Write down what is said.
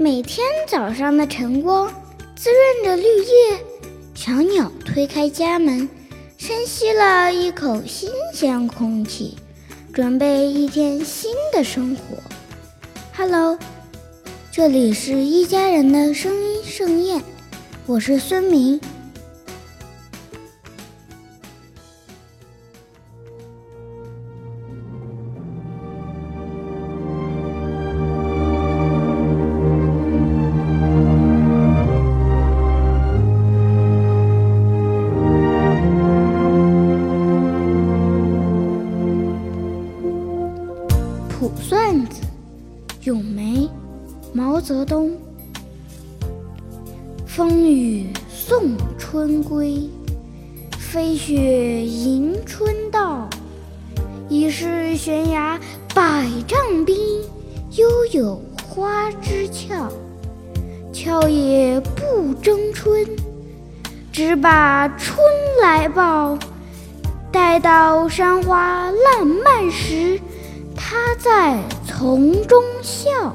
每天早上的晨光滋润着绿叶，小鸟推开家门，深吸了一口新鲜空气，准备一天新的生活。Hello，这里是一家人的声音盛宴，我是孙明。卜算子，咏梅，毛泽东。风雨送春归，飞雪迎春到。疑是悬崖百丈冰，犹有花枝俏。俏也不争春，只把春来报。待到山花烂漫。他在丛中笑。